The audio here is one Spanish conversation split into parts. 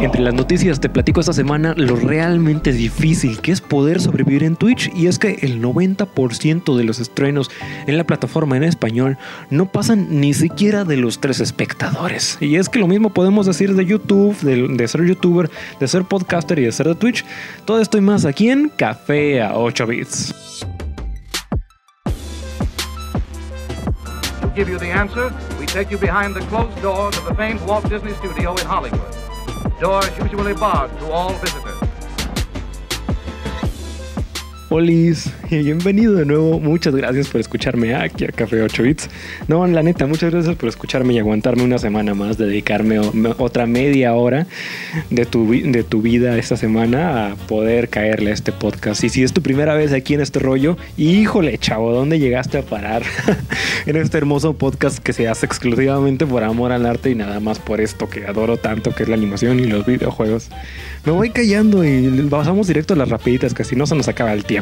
Entre las noticias te platico esta semana lo realmente difícil que es poder sobrevivir en Twitch y es que el 90% de los estrenos en la plataforma en español no pasan ni siquiera de los tres espectadores. Y es que lo mismo podemos decir de YouTube, de, de ser youtuber, de ser podcaster y de ser de Twitch. Todo esto y más aquí en Café a 8 bits. To give you the answer, we take you behind the closed doors of the famed Walt Disney Studio in Hollywood. Doors usually barred to all visitors. Olis, bienvenido de nuevo. Muchas gracias por escucharme aquí a Café 8 Bits. No, la neta, muchas gracias por escucharme y aguantarme una semana más, dedicarme otra media hora de tu, de tu vida esta semana a poder caerle a este podcast. Y si es tu primera vez aquí en este rollo, híjole, chavo, ¿dónde llegaste a parar? en este hermoso podcast que se hace exclusivamente por amor al arte y nada más por esto que adoro tanto, que es la animación y los videojuegos. Me voy callando y pasamos directo a las rapiditas, que si no se nos acaba el tiempo.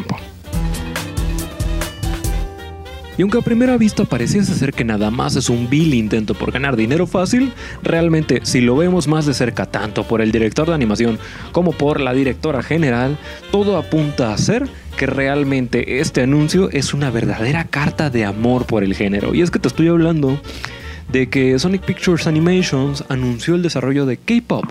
Y aunque a primera vista pareciese ser que nada más es un vil intento por ganar dinero fácil, realmente si lo vemos más de cerca tanto por el director de animación como por la directora general, todo apunta a ser que realmente este anuncio es una verdadera carta de amor por el género. Y es que te estoy hablando de que Sonic Pictures Animations anunció el desarrollo de K-Pop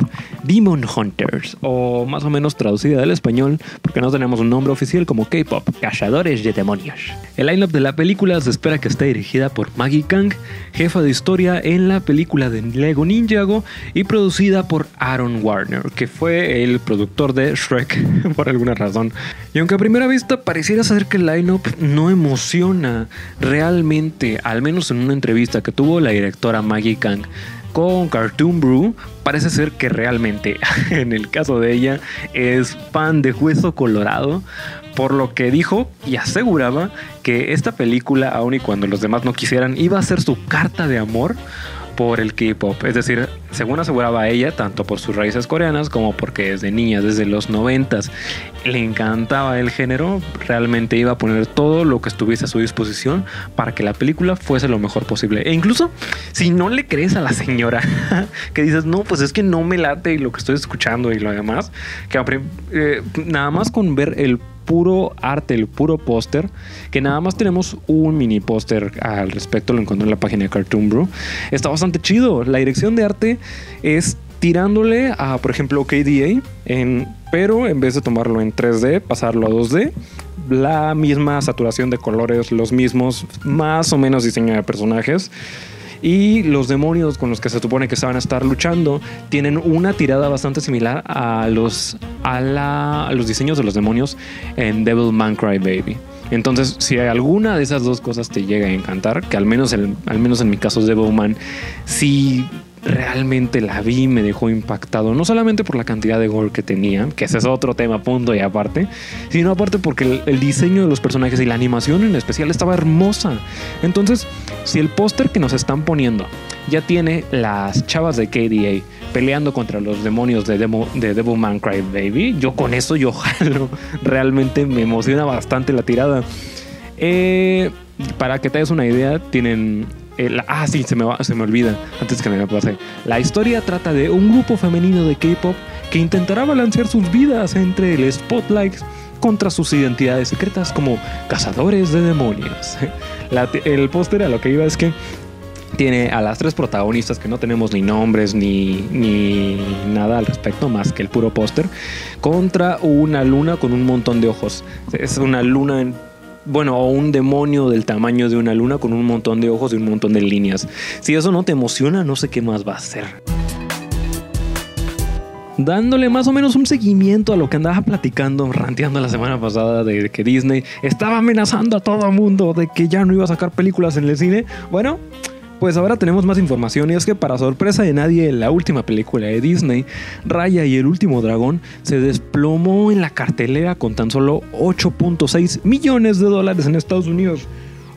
Demon Hunters, o más o menos traducida del español, porque no tenemos un nombre oficial como K-Pop, Cazadores de Demonios. El lineup de la película se espera que esté dirigida por Maggie Kang, jefa de historia en la película de Lego Ninjago y producida por Aaron Warner, que fue el productor de Shrek por alguna razón. Y aunque a primera vista pareciera ser que el lineup no emociona realmente, al menos en una entrevista que tuvo la directora Maggie Kang con Cartoon Brew, parece ser que realmente, en el caso de ella, es fan de Hueso Colorado, por lo que dijo y aseguraba que esta película, aun y cuando los demás no quisieran, iba a ser su carta de amor por el K-pop. Es decir, según aseguraba ella, tanto por sus raíces coreanas como porque desde niña, desde los noventas, le encantaba el género, realmente iba a poner todo lo que estuviese a su disposición para que la película fuese lo mejor posible. E incluso si no le crees a la señora, que dices, no, pues es que no me late lo que estoy escuchando y lo demás, que eh, nada más con ver el puro arte, el puro póster, que nada más tenemos un mini póster al respecto, lo encontré en la página de Cartoon Brew. Está bastante chido. La dirección de arte es tirándole a, por ejemplo, KDA, en, pero en vez de tomarlo en 3D, pasarlo a 2D. La misma saturación de colores, los mismos, más o menos diseño de personajes. Y los demonios con los que se supone que se van a estar luchando tienen una tirada bastante similar a los, a la- los diseños de los demonios en Devil Man Cry Baby. Entonces, si alguna de esas dos cosas te llega a encantar, que al menos, el- al menos en mi caso es Devil Man, si realmente la vi me dejó impactado, no solamente por la cantidad de gore que tenía, que ese es otro tema, punto y aparte, sino aparte porque el, el diseño de los personajes y la animación en especial estaba hermosa. Entonces, si el póster que nos están poniendo ya tiene las chavas de KDA peleando contra los demonios de, Demo, de Devil Man Cry Baby, yo con eso yo jalo. Realmente me emociona bastante la tirada. Eh, para que te des una idea, tienen. Eh, ah, sí, se me, va- se me olvida antes que me pase. La historia trata de un grupo femenino de K-pop que intentará balancear sus vidas entre el spotlight contra sus identidades secretas como cazadores de demonios. El póster a lo que iba es que tiene a las tres protagonistas que no tenemos ni nombres ni, ni nada al respecto más que el puro póster contra una luna con un montón de ojos. Es una luna en- bueno, o un demonio del tamaño de una luna con un montón de ojos y un montón de líneas. Si eso no te emociona, no sé qué más va a ser. Dándole más o menos un seguimiento a lo que andaba platicando, ranteando la semana pasada de que Disney estaba amenazando a todo mundo de que ya no iba a sacar películas en el cine. Bueno, pues ahora tenemos más información y es que para sorpresa de nadie, la última película de Disney, Raya y el último dragón, se desplomó en la cartelera con tan solo 8.6 millones de dólares en Estados Unidos.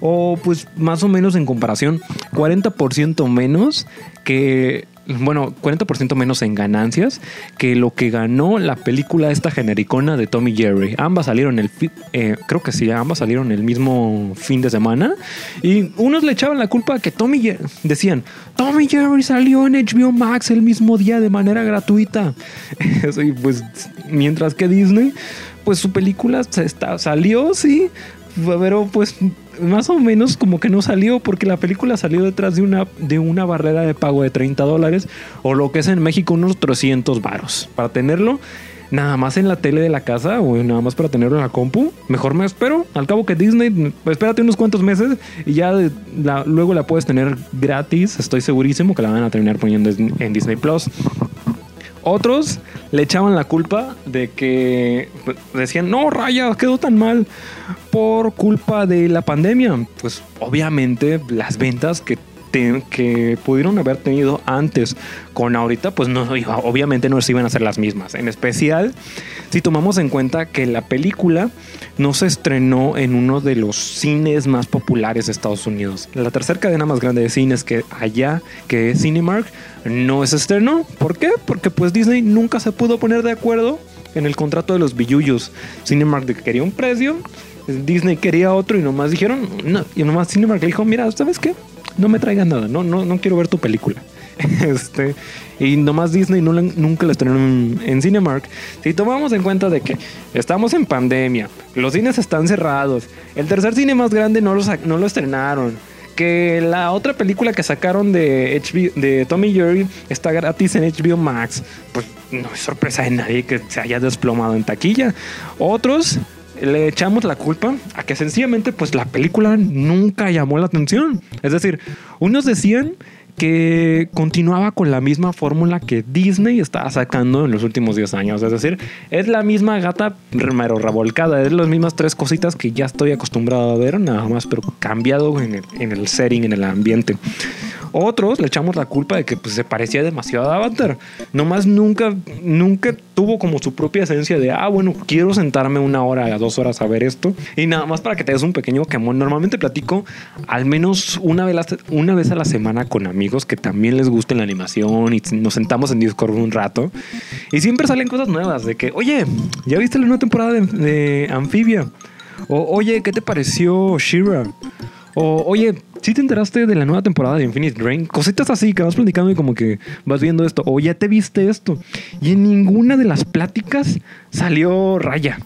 O pues más o menos en comparación, 40% menos que bueno, 40% menos en ganancias que lo que ganó la película esta genericona de Tommy Jerry. Ambas salieron el, eh, creo que sí, ambas salieron el mismo fin de semana y unos le echaban la culpa que Tommy Jerry, decían, Tommy Jerry salió en HBO Max el mismo día de manera gratuita. y pues mientras que Disney, pues su película se está, salió, sí, pero pues más o menos como que no salió porque la película salió detrás de una, de una barrera de pago de 30 dólares o lo que es en México unos 300 varos. Para tenerlo nada más en la tele de la casa o nada más para tenerlo en la compu, mejor me espero. Al cabo que Disney, espérate unos cuantos meses y ya luego la puedes tener gratis. Estoy segurísimo que la van a terminar poniendo en Disney Plus. Otros le echaban la culpa de que decían, no, Raya, quedó tan mal por culpa de la pandemia. Pues obviamente las ventas que que pudieron haber tenido antes con ahorita, pues no, obviamente no se iban a ser las mismas. En especial, si tomamos en cuenta que la película no se estrenó en uno de los cines más populares de Estados Unidos. La tercera cadena más grande de cines que allá, que es Cinemark, no se estrenó. ¿Por qué? Porque pues Disney nunca se pudo poner de acuerdo en el contrato de los billuyos. Cinemark quería un precio, Disney quería otro y nomás dijeron, no, y nomás Cinemark le dijo, mira, ¿sabes qué? No me traigan nada, no, no, no quiero ver tu película. Este, y nomás Disney nunca la estrenaron en, Cinemark. Si tomamos en cuenta de que estamos en pandemia, los cines están cerrados, el tercer cine más grande no lo, no lo estrenaron, que la otra película que sacaron de, de Tommy Jerry está gratis en HBO Max, pues no es sorpresa de nadie que se haya desplomado en taquilla. Otros le echamos la culpa a que sencillamente pues la película nunca llamó la atención. Es decir, unos decían que continuaba con la misma fórmula que Disney estaba sacando en los últimos 10 años. Es decir, es la misma gata remero revolcada, es las mismas tres cositas que ya estoy acostumbrado a ver, nada más, pero cambiado en el, en el setting, en el ambiente. Otros le echamos la culpa de que pues, se parecía demasiado a Avatar. Nomás nunca, nunca tuvo como su propia esencia de, ah, bueno, quiero sentarme una hora a dos horas a ver esto. Y nada más para que te des un pequeño quemón. Normalmente platico al menos una vez, una vez a la semana con amigos que también les gusta la animación y nos sentamos en Discord un rato. Y siempre salen cosas nuevas de que, oye, ¿ya viste la nueva temporada de, de Amphibia? O, oye, ¿qué te pareció Shira? O, oye, ¿sí te enteraste de la nueva temporada de Infinite Drain? Cositas así que vas platicando y como que vas viendo esto. O ya te viste esto. Y en ninguna de las pláticas salió Raya.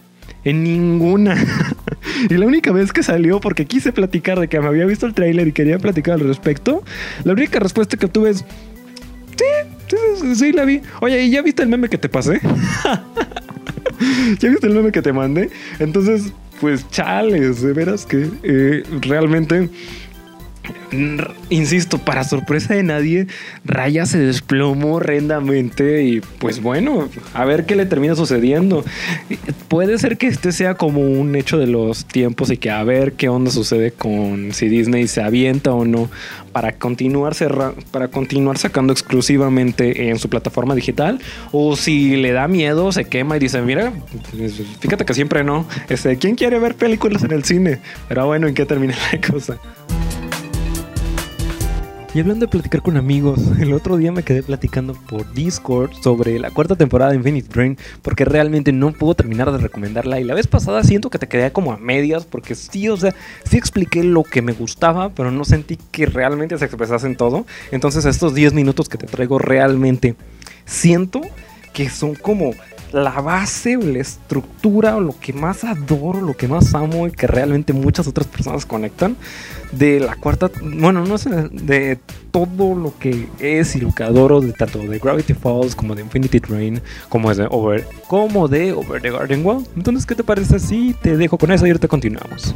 En ninguna. y la única vez que salió, porque quise platicar de que me había visto el trailer y quería platicar al respecto, la única respuesta que obtuve es: Sí, sí, sí, la vi. Oye, ¿y ya viste el meme que te pasé? ¿Ya viste el meme que te mandé? Entonces, pues chales, de veras que eh, realmente insisto, para sorpresa de nadie, Raya se desplomó horrendamente y pues bueno, a ver qué le termina sucediendo. Puede ser que este sea como un hecho de los tiempos y que a ver qué onda sucede con si Disney se avienta o no para continuar, para continuar sacando exclusivamente en su plataforma digital o si le da miedo, se quema y dice, mira, fíjate que siempre no. Este, ¿Quién quiere ver películas en el cine? Pero bueno, ¿en qué termina la cosa? Y hablando de platicar con amigos, el otro día me quedé platicando por Discord sobre la cuarta temporada de Infinite Drain porque realmente no puedo terminar de recomendarla y la vez pasada siento que te quedé como a medias porque sí, o sea, sí expliqué lo que me gustaba, pero no sentí que realmente se expresase en todo. Entonces estos 10 minutos que te traigo realmente siento que son como la base o la estructura o lo que más adoro, lo que más amo y que realmente muchas otras personas conectan de la cuarta, bueno, no sé, de todo lo que es y lo que adoro de tanto de Gravity Falls como de Infinity Train, como de Over, como de Over the Garden Wall. Entonces, ¿qué te parece si te dejo con eso y ahorita continuamos?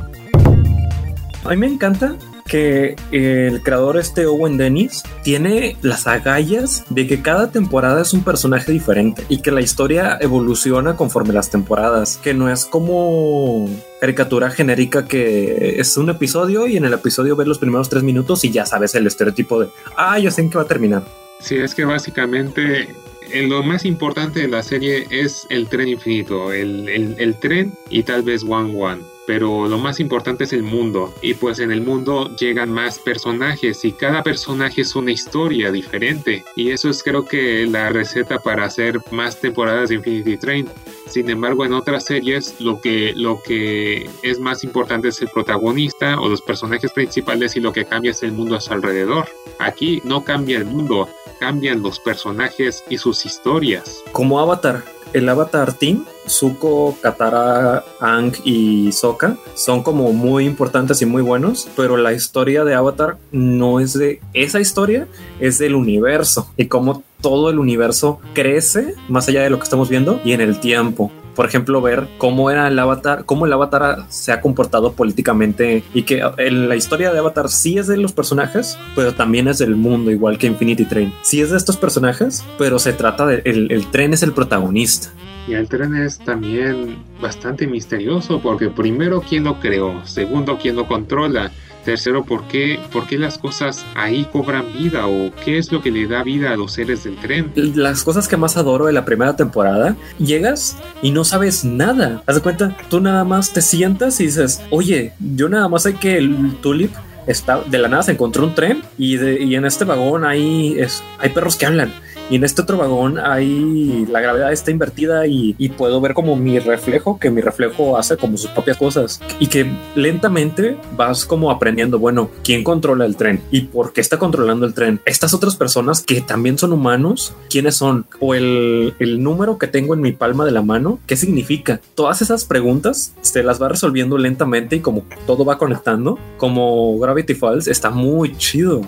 A mí me encanta que el creador este Owen Dennis tiene las agallas de que cada temporada es un personaje diferente y que la historia evoluciona conforme las temporadas, que no es como caricatura genérica que es un episodio y en el episodio ves los primeros tres minutos y ya sabes el estereotipo de, ah, ya sé en qué va a terminar. Sí, es que básicamente eh, lo más importante de la serie es el tren infinito, el, el, el tren y tal vez One One pero lo más importante es el mundo. Y pues en el mundo llegan más personajes y cada personaje es una historia diferente. Y eso es creo que la receta para hacer más temporadas de Infinity Train. Sin embargo, en otras series lo que, lo que es más importante es el protagonista o los personajes principales y lo que cambia es el mundo a su alrededor. Aquí no cambia el mundo, cambian los personajes y sus historias. Como Avatar, el Avatar Team, Zuko, Katara, Ang y Sokka son como muy importantes y muy buenos, pero la historia de Avatar no es de esa historia, es del universo y cómo todo el universo crece más allá de lo que estamos viendo y en el tiempo por ejemplo, ver cómo era el avatar, cómo el avatar se ha comportado políticamente y que la historia de Avatar sí es de los personajes, pero también es del mundo, igual que Infinity Train. Sí es de estos personajes, pero se trata de el, el tren es el protagonista. Y el tren es también bastante misterioso porque primero quién lo creó, segundo quién lo controla, tercero por qué, por qué las cosas ahí cobran vida o qué es lo que le da vida a los seres del tren. Las cosas que más adoro de la primera temporada, llegas y no sabes nada. Haz de cuenta, tú nada más te sientas y dices, oye, yo nada más sé que el tulip está de la nada se encontró un tren y, de, y en este vagón hay, es, hay perros que hablan y en este otro vagón hay la gravedad está invertida y, y, puedo ver como mi reflejo, que mi reflejo hace como sus propias cosas y que lentamente vas como aprendiendo, bueno, ¿quién controla el tren? ¿Y por qué está controlando el tren? Estas otras personas que también son humanos, ¿quiénes son? O el, el número que tengo en mi palma de la mano, ¿qué significa? Todas esas preguntas se las va resolviendo lentamente y como todo va conectando, como Gravity Falls está muy chido.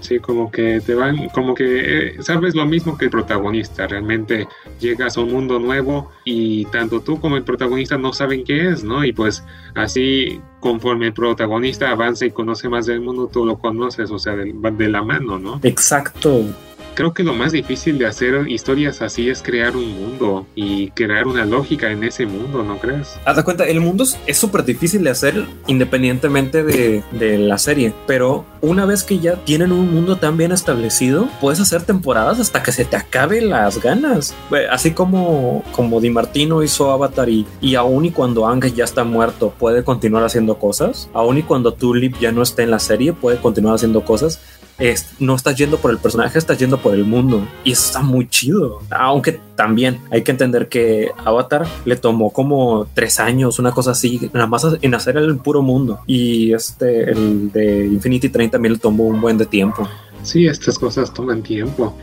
Sí, como que te van, como que eh, sabes lo mismo que el protagonista. Realmente llegas a un mundo nuevo y tanto tú como el protagonista no saben qué es, ¿no? Y pues así, conforme el protagonista avanza y conoce más del mundo, tú lo conoces, o sea, de, de la mano, ¿no? Exacto creo que lo más difícil de hacer historias así es crear un mundo y crear una lógica en ese mundo, ¿no crees? Haz de cuenta, el mundo es súper difícil de hacer independientemente de, de, la serie, pero una vez que ya tienen un mundo tan bien establecido, puedes hacer temporadas hasta que se te acabe las ganas. Así como, como Di Martino hizo Avatar y, y aún y cuando Ang ya está muerto puede continuar haciendo cosas, aún y cuando Tulip ya no está en la serie puede continuar haciendo cosas es, no estás yendo por el personaje, estás yendo por el mundo. Y eso está muy chido. Aunque también hay que entender que Avatar le tomó como tres años, una cosa así, nada más en hacer el puro mundo. Y este, el de Infinity Train también le tomó un buen de tiempo. Sí, estas cosas toman tiempo.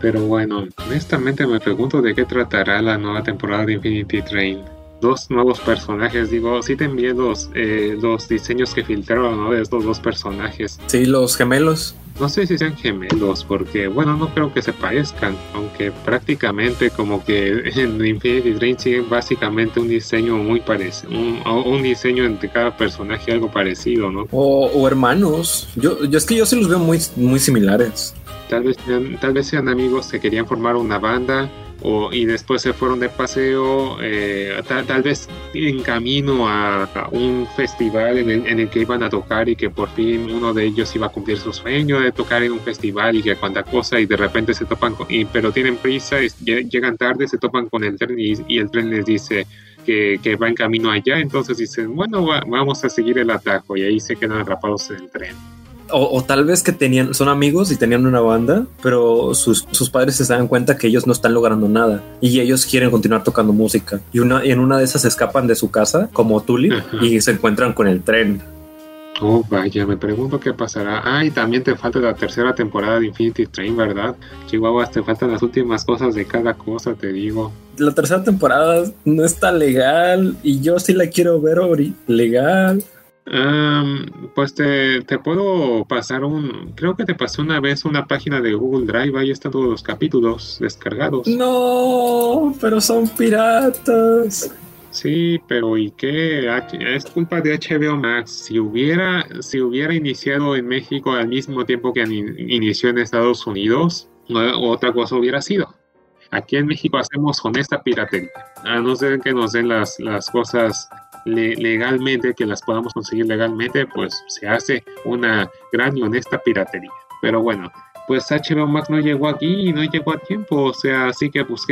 Pero bueno, honestamente me pregunto de qué tratará la nueva temporada de Infinity Train dos nuevos personajes. Digo, sí te envié los, eh, los diseños que filtraron ¿no? de estos dos personajes. Sí, los gemelos. No sé si sean gemelos, porque bueno, no creo que se parezcan, aunque prácticamente como que en Infinity Train siguen básicamente un diseño muy parecido, un, un, diseño entre cada personaje algo parecido, ¿no? O, o hermanos. Yo, yo es que yo sí los veo muy, muy similares. Tal vez, tal vez sean amigos que querían formar una banda o, y después se fueron de paseo, eh, tal, tal, vez en camino a, un festival en el, en el, que iban a tocar y que por fin uno de ellos iba a cumplir su sueño de tocar en un festival y que cuanta cosa y de repente se topan, con, y, pero tienen prisa, y llegan tarde, se topan con el tren y, el tren les dice que, que, va en camino allá, entonces dicen, bueno, va, vamos a seguir el atajo y ahí se quedan atrapados en el tren. O, o, tal vez que tenían, son amigos y tenían una banda, pero sus, sus, padres se dan cuenta que ellos no están logrando nada y ellos quieren continuar tocando música. Y, una, y en una de esas escapan de su casa, como Tulip, Ajá. y se encuentran con el tren. Oh, vaya, me pregunto qué pasará. Ah, y también te falta la tercera temporada de Infinity Train, ¿verdad? Chihuahua, te faltan las últimas cosas de cada cosa, te digo. La tercera temporada no está legal y yo sí la quiero ver legal. Um, pues te, te, puedo pasar un. Creo que te pasé una vez una página de Google Drive. Ahí están todos los capítulos descargados. No, pero son piratas. Sí, pero ¿y qué? Es culpa de HBO Max. Si hubiera, si hubiera iniciado en México al mismo tiempo que inició en Estados Unidos, otra cosa hubiera sido. Aquí en México hacemos honesta piratería. A no ser que nos den las, las cosas le, legalmente, que las podamos conseguir legalmente, pues se hace una gran y honesta piratería. Pero bueno, pues HBO Max no llegó aquí y no llegó a tiempo, o sea, así que pues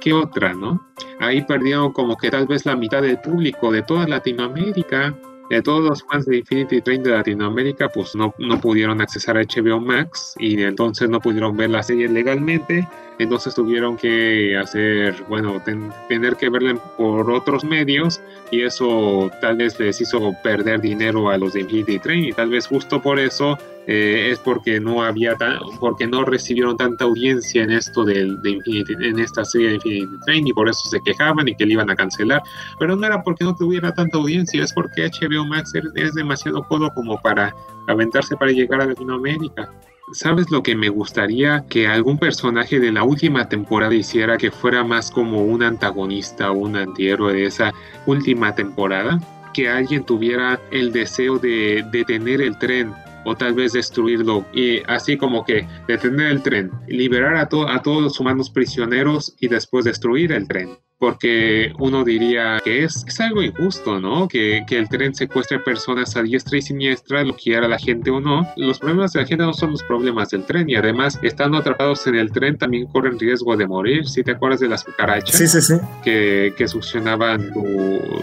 ¿qué, otra, no? Ahí perdieron como que tal vez la mitad del público de toda Latinoamérica de todos los fans de Infinity Train de Latinoamérica, pues no, no pudieron accesar a HBO Max y entonces no pudieron ver la serie legalmente. Entonces tuvieron que hacer, bueno, tener que verla por otros medios y eso tal vez les hizo perder dinero a los de Infinity Train y tal vez justo por eso eh, es porque no había porque no recibieron tanta audiencia en esto de, Infinity, en esta serie de Infinity Train y por eso se quejaban y que le iban a cancelar. Pero no era porque no tuviera tanta audiencia es porque HBO Max es demasiado codo como para aventarse para llegar a Latinoamérica. ¿Sabes lo que me gustaría que algún personaje de la última temporada hiciera que fuera más como un antagonista o un antihéroe de esa última temporada? Que alguien tuviera el deseo de detener el tren o tal vez destruirlo y así como que detener el tren, liberar a, a todos los humanos prisioneros y después destruir el tren porque uno diría que es, es algo injusto, ¿no? Que, que, el tren secuestre personas a diestra y siniestra, lo quiera la gente o no. Los problemas de la gente no son los problemas del tren y además, estando atrapados en el tren, también corren riesgo de morir. Si te acuerdas de las cucarachas sí, sí, sí. Que, que succionaban tu,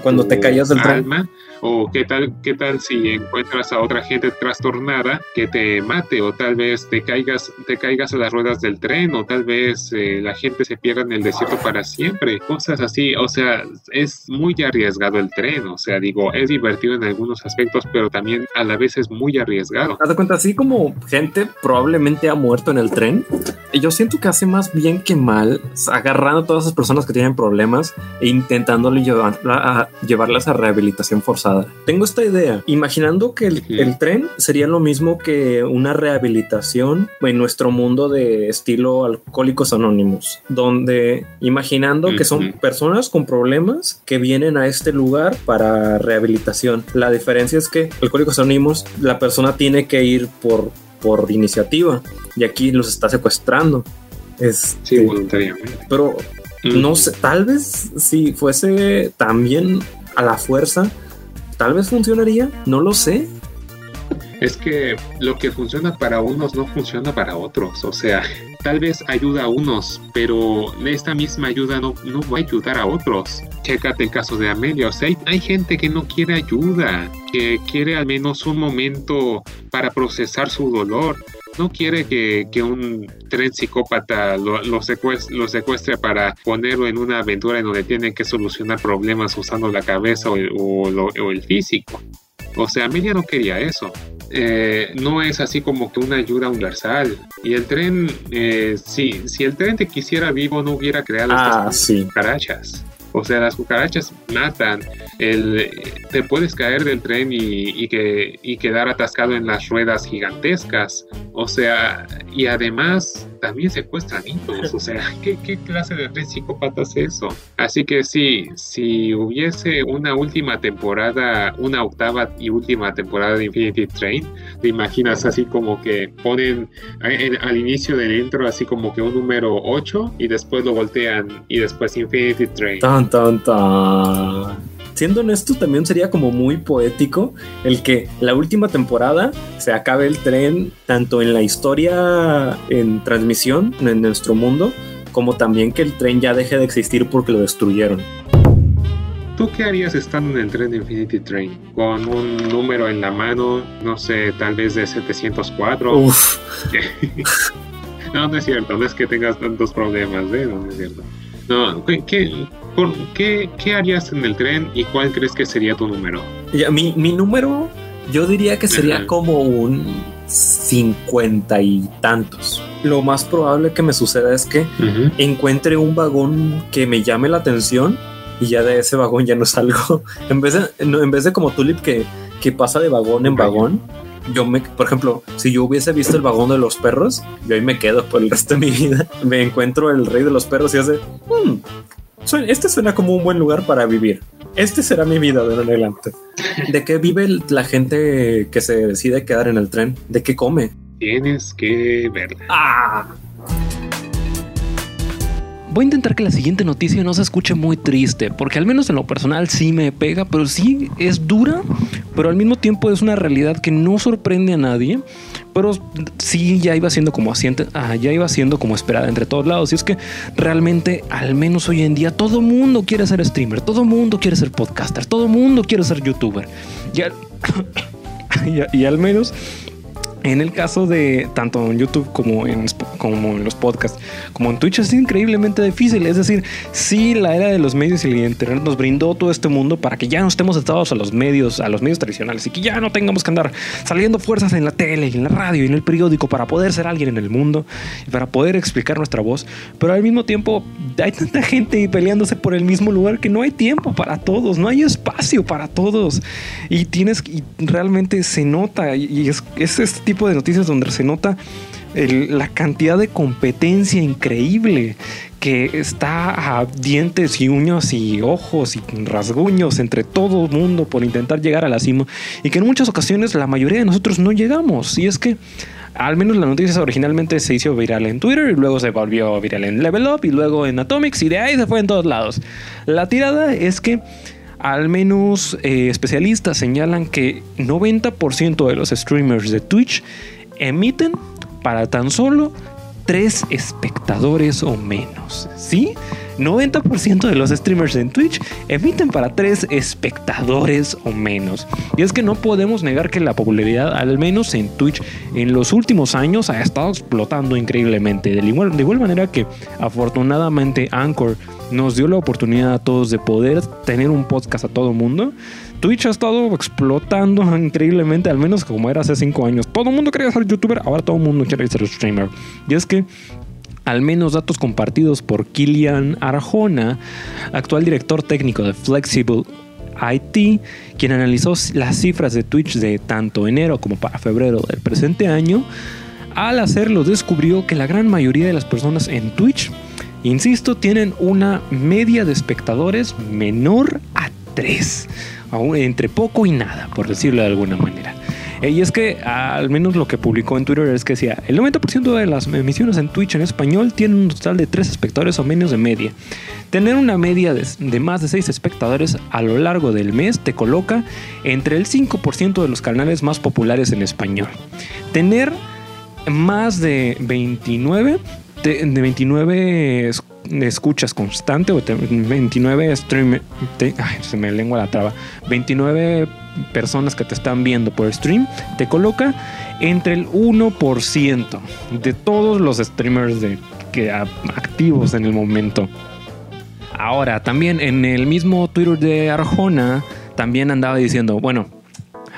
Cuando te caías del alma. Tren. O qué tal, qué tal si encuentras a otra gente trastornada que te mate o tal vez te caigas, te caigas a las ruedas del tren o tal vez eh, la gente se pierda en el desierto para siempre así, o sea, es muy arriesgado el tren, o sea, digo, es divertido en algunos aspectos, pero también a la vez es muy arriesgado. Haz de cuenta, así como gente probablemente ha muerto en el tren, yo siento que hace más bien que mal agarrando a todas esas personas que tienen problemas e intentándole llevar, a, llevarlas a rehabilitación forzada. Tengo esta idea, imaginando que el, tren sería lo mismo que una rehabilitación en nuestro mundo de estilo alcohólicos anónimos, donde imaginando que son personas con problemas que vienen a este lugar para rehabilitación. La diferencia es que Alcohólicos Anónimos, la persona tiene que ir por, por iniciativa y aquí los está secuestrando. Es, sí, voluntariamente. Pero no sé, tal vez si fuese también a la fuerza, tal vez funcionaría, no lo sé. Es que lo que funciona para unos no funciona para otros, o sea, tal vez ayuda a unos, pero esta misma ayuda no, no va a ayudar a otros. Chécate el caso de Amelia, o sea, hay, gente que no quiere ayuda, que quiere al menos un momento para procesar su dolor. No quiere que, un tren psicópata lo, secuestre, para ponerlo en una aventura en donde tienen que solucionar problemas usando la cabeza o o el físico. O sea, Amelia no quería eso. Eh, no es así como que una ayuda universal. Y el tren, eh, si, si el tren te quisiera vivo, no hubiera creado ah, estas cucarachas. O sea, las cucarachas matan. El, te puedes caer del tren y, que, y quedar atascado en las ruedas gigantescas. O sea, y además también secuestran niños. O sea, ¿qué, ¿qué, clase de tren psicópata es eso? Así que sí, si hubiese una última temporada, una octava y última temporada de Infinity Train, te imaginas así como que ponen al inicio del intro así como que un número 8 y después lo voltean y después Infinity Train. Tan, tan, tan siendo honesto, también sería como muy poético el que la última temporada se acabe el tren tanto en la historia en transmisión en nuestro mundo, como también que el tren ya deje de existir porque lo destruyeron. ¿Tú qué harías estando en el tren de Infinity Train? Con un número en la mano, no sé, tal vez de 704. Uf. no, no es cierto, no es que tengas tantos problemas, ¿eh? No, no es cierto. No, ¿qué, qué, qué, harías en el tren y cuál crees que sería tu número? Ya, mi, mi número, yo diría que sería como un cincuenta y tantos. Lo más probable que me suceda es que encuentre un vagón que me llame la atención y ya de ese vagón ya no salgo. en vez de, en vez de como Tulip que, que pasa de vagón en vagón, yo me, por ejemplo, si yo hubiese visto el vagón de los perros, yo ahí me quedo por el resto de mi vida. Me encuentro el rey de los perros y hace, hmm, este suena como un buen lugar para vivir. Este será mi vida de adelante. ¿De qué vive la gente que se decide quedar en el tren? ¿De qué come? Tienes que verla. Ah. Voy a intentar que la siguiente noticia no se escuche muy triste, porque al menos en lo personal sí me pega, pero sí es dura, pero al mismo tiempo es una realidad que no sorprende a nadie, pero sí ya iba siendo como asiente, ah, ya iba siendo como esperada entre todos lados. Y es que realmente, al menos hoy en día, todo mundo quiere ser streamer, todo mundo quiere ser podcaster, todo mundo quiere ser youtuber. Y y al menos en el caso de tanto en YouTube como en, como en los podcasts, como en Twitch, es increíblemente difícil. Es decir, sí, la era de los medios y el Internet nos brindó todo este mundo para que ya no estemos atados a los medios, a los medios tradicionales y que ya no tengamos que andar saliendo fuerzas en la tele, en la radio y en el periódico para poder ser alguien en el mundo y para poder explicar nuestra voz. Pero al mismo tiempo, hay tanta gente peleándose por el mismo lugar que no hay tiempo para todos, no hay espacio para todos. Y tienes, y realmente se nota, y es, es este tipo de noticias donde se nota la cantidad de competencia increíble que está a dientes y uñas y ojos y rasguños entre todo el mundo por intentar llegar a la cima y que en muchas ocasiones la mayoría de nosotros no llegamos. Y es que al menos la noticia originalmente se hizo viral en Twitter y luego se volvió viral en Level Up y luego en Atomics y de ahí se fue en todos lados. La tirada es que al menos eh, especialistas señalan que 90% de los streamers de Twitch emiten para tan solo tres espectadores o menos. ¿Sí? 90% de los streamers en Twitch emiten para tres espectadores o menos. Y es que no podemos negar que la popularidad, al menos en Twitch, en los últimos años ha estado explotando increíblemente. De igual, de igual manera que afortunadamente Anchor nos dio la oportunidad a todos de poder tener un podcast a todo mundo. Twitch ha estado explotando increíblemente, al menos como era hace cinco años. Todo el mundo quería ser youtuber, ahora todo el mundo quiere ser streamer. Y es que al menos datos compartidos por Kilian Arjona, actual director técnico de Flexible IT, quien analizó las cifras de Twitch de tanto enero como para febrero del presente año, al hacerlo descubrió que la gran mayoría de las personas en Twitch, insisto, tienen una media de espectadores menor a 3, entre poco y nada, por decirlo de alguna manera. Eh, y es que al menos lo que publicó en Twitter es que decía, el 90% de las emisiones en Twitch en español tienen un total de 3 espectadores o menos de media. Tener una media de, más de 6 espectadores a lo largo del mes te coloca entre el 5% de los canales más populares en español. Tener más de 29 de, 29 escuchas constante o 29 stream se me lengua la traba 29 personas que te están viendo por stream, te coloca entre el 1% de todos los streamers de, que, activos en el momento. Ahora, también en el mismo Twitter de Arjona, también andaba diciendo, bueno,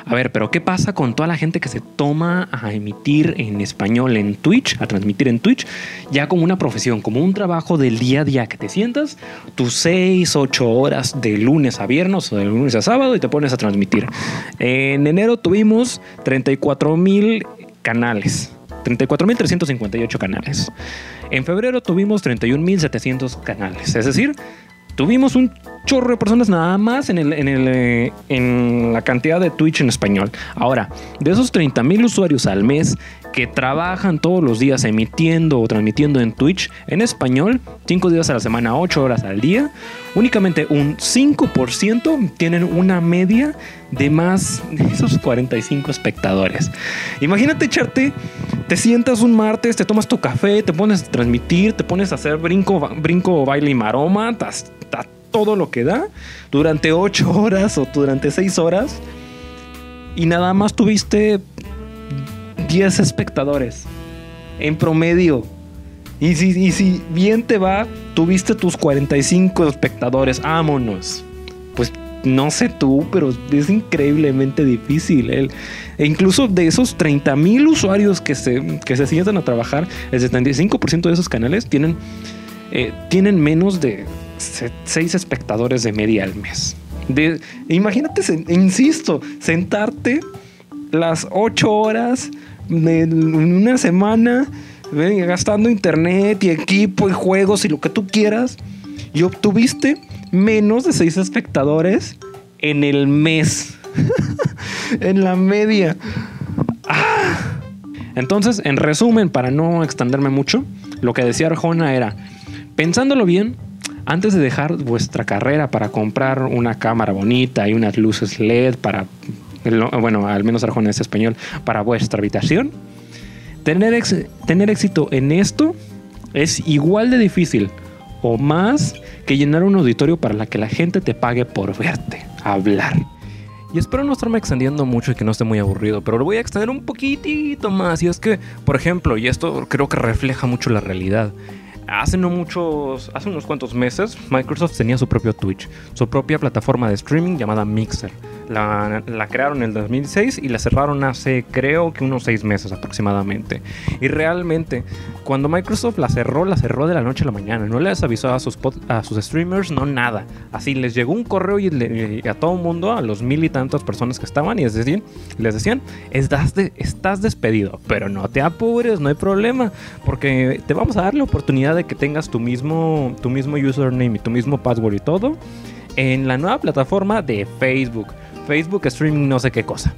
a ver, pero ¿qué pasa con toda la gente que se toma a emitir en español en Twitch, a transmitir en Twitch, ya como una profesión, como un trabajo del día a día que te sientas tus 6, 8 horas de lunes a viernes o de lunes a sábado y te pones a transmitir? En enero tuvimos 34 mil canales. 34.358 canales. En febrero tuvimos 31.700 canales. Es decir, tuvimos un chorro de personas nada más en, el, en, el, eh, en la cantidad de Twitch en español. Ahora, de esos 30 mil usuarios al mes que trabajan todos los días emitiendo o transmitiendo en Twitch en español, 5 días a la semana, 8 horas al día, únicamente un 5% tienen una media de más de esos 45 espectadores. Imagínate echarte, te sientas un martes, te tomas tu café, te pones a transmitir, te pones a hacer brinco, brinco baile y maroma, todo lo que da durante 8 horas o durante 6 horas y nada más tuviste 10 espectadores en promedio. Y si, y si bien te va, tuviste tus 45 espectadores, vámonos. Pues no sé tú, pero es increíblemente difícil. El, e incluso de esos 30 mil usuarios que se, que se sientan a trabajar, el 75% de esos canales tienen, eh, tienen menos de 6 espectadores de media al mes. De, imagínate, insisto, sentarte las 8 horas en una semana gastando internet y equipo y juegos y lo que tú quieras y obtuviste menos de 6 espectadores en el mes. en la media. Ah. Entonces, en resumen, para no extenderme mucho, lo que decía Arjona era, pensándolo bien, antes de dejar vuestra carrera para comprar una cámara bonita y unas luces LED para, bueno, al menos Arjona es español, para vuestra habitación, Tener, tener éxito en esto es igual de difícil o más que llenar un auditorio para la que la gente te pague por verte hablar. Y espero no estarme extendiendo mucho y que no esté muy aburrido, pero lo voy a extender un poquitito más. Y es que, por ejemplo, y esto creo que refleja mucho la realidad. Hace no muchos, hace unos cuantos meses, Microsoft tenía su propio Twitch, su propia plataforma de streaming llamada Mixer. La, crearon en el 2006 y la cerraron hace creo que unos seis meses aproximadamente. Y realmente, cuando Microsoft la cerró, la cerró de la noche a la mañana. No les avisó a sus, a sus streamers, no nada. Así les llegó un correo y, y a todo el mundo, a los mil y tantas personas que estaban, y les decían, les decían estás, de- estás despedido, pero no te apures, no hay problema, porque te vamos a dar la oportunidad de que tengas tu mismo, tu mismo username y tu mismo password y todo en la nueva plataforma de Facebook. Facebook Streaming no sé qué cosa.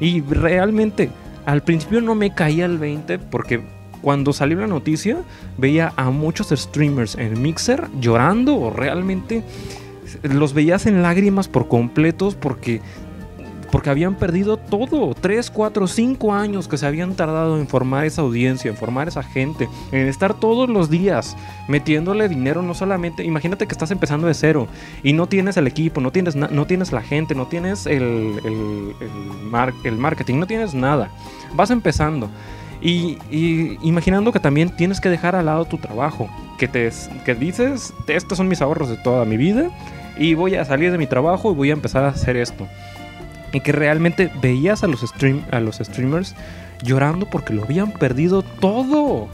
Y realmente, al principio no me caía el 20 porque cuando salió la noticia veía a muchos streamers en Mixer llorando o realmente los veías en lágrimas por completos porque porque habían perdido todo, 3, 4, 5 años que se habían tardado en formar esa audiencia, en formar esa gente, en estar todos los días metiéndole dinero, no solamente, imagínate que estás empezando de cero y no tienes el equipo, no tienes, no tienes la gente, no tienes el, el, el mar- el marketing, no tienes nada, vas empezando. Y, y imaginando que también tienes que dejar al lado tu trabajo, que, te, que dices, estos son mis ahorros de toda mi vida y voy a salir de mi trabajo y voy a empezar a hacer esto y que realmente veías a los, stream, a los streamers llorando porque lo habían perdido todo.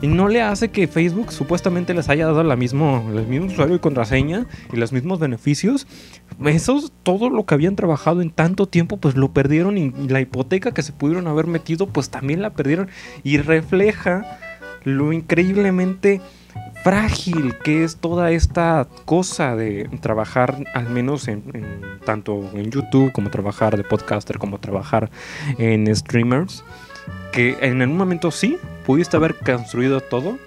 Y no le hace que Facebook supuestamente les haya dado la mismo, el mismo usuario y contraseña y los mismos beneficios. Esos, todo lo que habían trabajado en tanto tiempo, pues lo perdieron y la hipoteca que se pudieron haber metido, pues también la perdieron. Y refleja lo increíblemente frágil que es toda esta cosa de trabajar al menos en, tanto en YouTube como trabajar de podcaster como trabajar en streamers que en un momento sí pudiste haber construido todo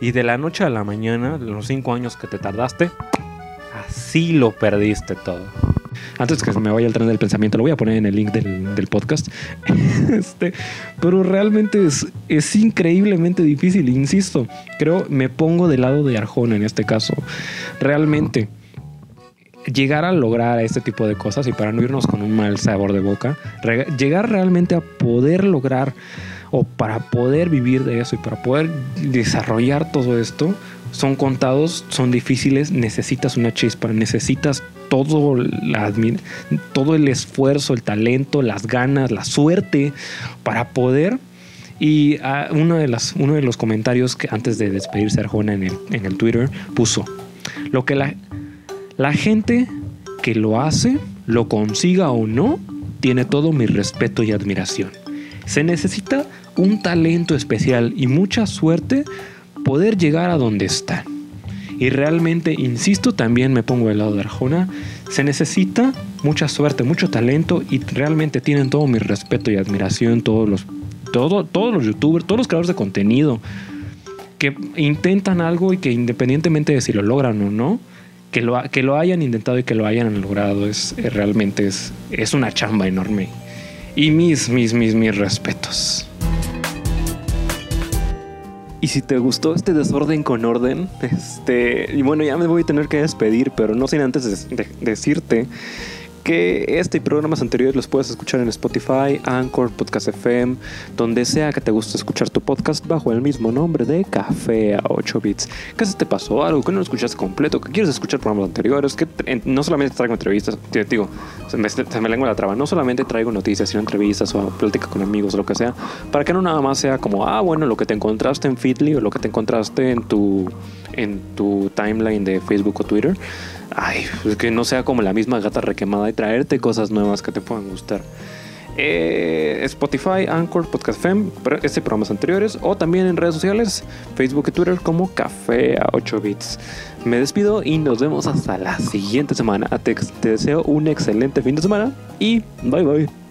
y de la noche a la mañana los cinco años que te tardaste así lo perdiste todo antes que se me vaya el tren del pensamiento, lo voy a poner en el link del, del podcast. Este, pero realmente es, es increíblemente difícil, insisto. Creo, me pongo del lado de Arjona en este caso. Realmente, llegar a lograr este tipo de cosas y para no irnos con un mal sabor de boca, llegar realmente a poder lograr o para poder vivir de eso y para poder desarrollar todo esto, son contados, son difíciles, necesitas una chispa, necesitas todo, la todo el esfuerzo, el talento, las ganas, la suerte para poder. Y ah, uno, de las, uno de los comentarios que antes de despedirse Arjona en el, en el Twitter puso, lo que la, la gente que lo hace, lo consiga o no, tiene todo mi respeto y admiración. Se necesita un talento especial y mucha suerte poder llegar a donde están. Y realmente, insisto, también me pongo del lado de Arjona, se necesita mucha suerte, mucho talento y realmente tienen todo mi respeto y admiración todos los, todo, todos los youtubers, todos los creadores de contenido que intentan algo y que independientemente de si lo logran o no, que lo, que lo hayan intentado y que lo hayan logrado es eh, realmente es, es una chamba enorme. Y mis, mis, mis, mis respetos. Y si te gustó este desorden con orden, este, y bueno, ya me voy a tener que despedir, pero no sin antes de- decirte que este y programas anteriores los puedes escuchar en Spotify, Anchor, Podcast FM, donde sea que te guste escuchar tu podcast bajo el mismo nombre de Café a 8 bits. ¿Qué se te pasó? ¿Algo que no lo escuchaste completo? ¿Que quieres escuchar programas anteriores? Que no solamente traigo entrevistas, te digo, se me, se la traba, no solamente traigo noticias, sino entrevistas o plática con amigos lo que sea, para que no nada más sea como, ah, bueno, lo que te encontraste en Feedly o lo que te encontraste en tu, en tu timeline de Facebook o Twitter. Ay, pues que no sea como la misma gata requemada y traerte cosas nuevas que te puedan gustar. Eh, Spotify, Anchor, Podcast pro- este y programas anteriores, o también en redes sociales, Facebook y Twitter como Café a 8 bits. Me despido y nos vemos hasta la siguiente semana. Te deseo un excelente fin de semana y bye bye.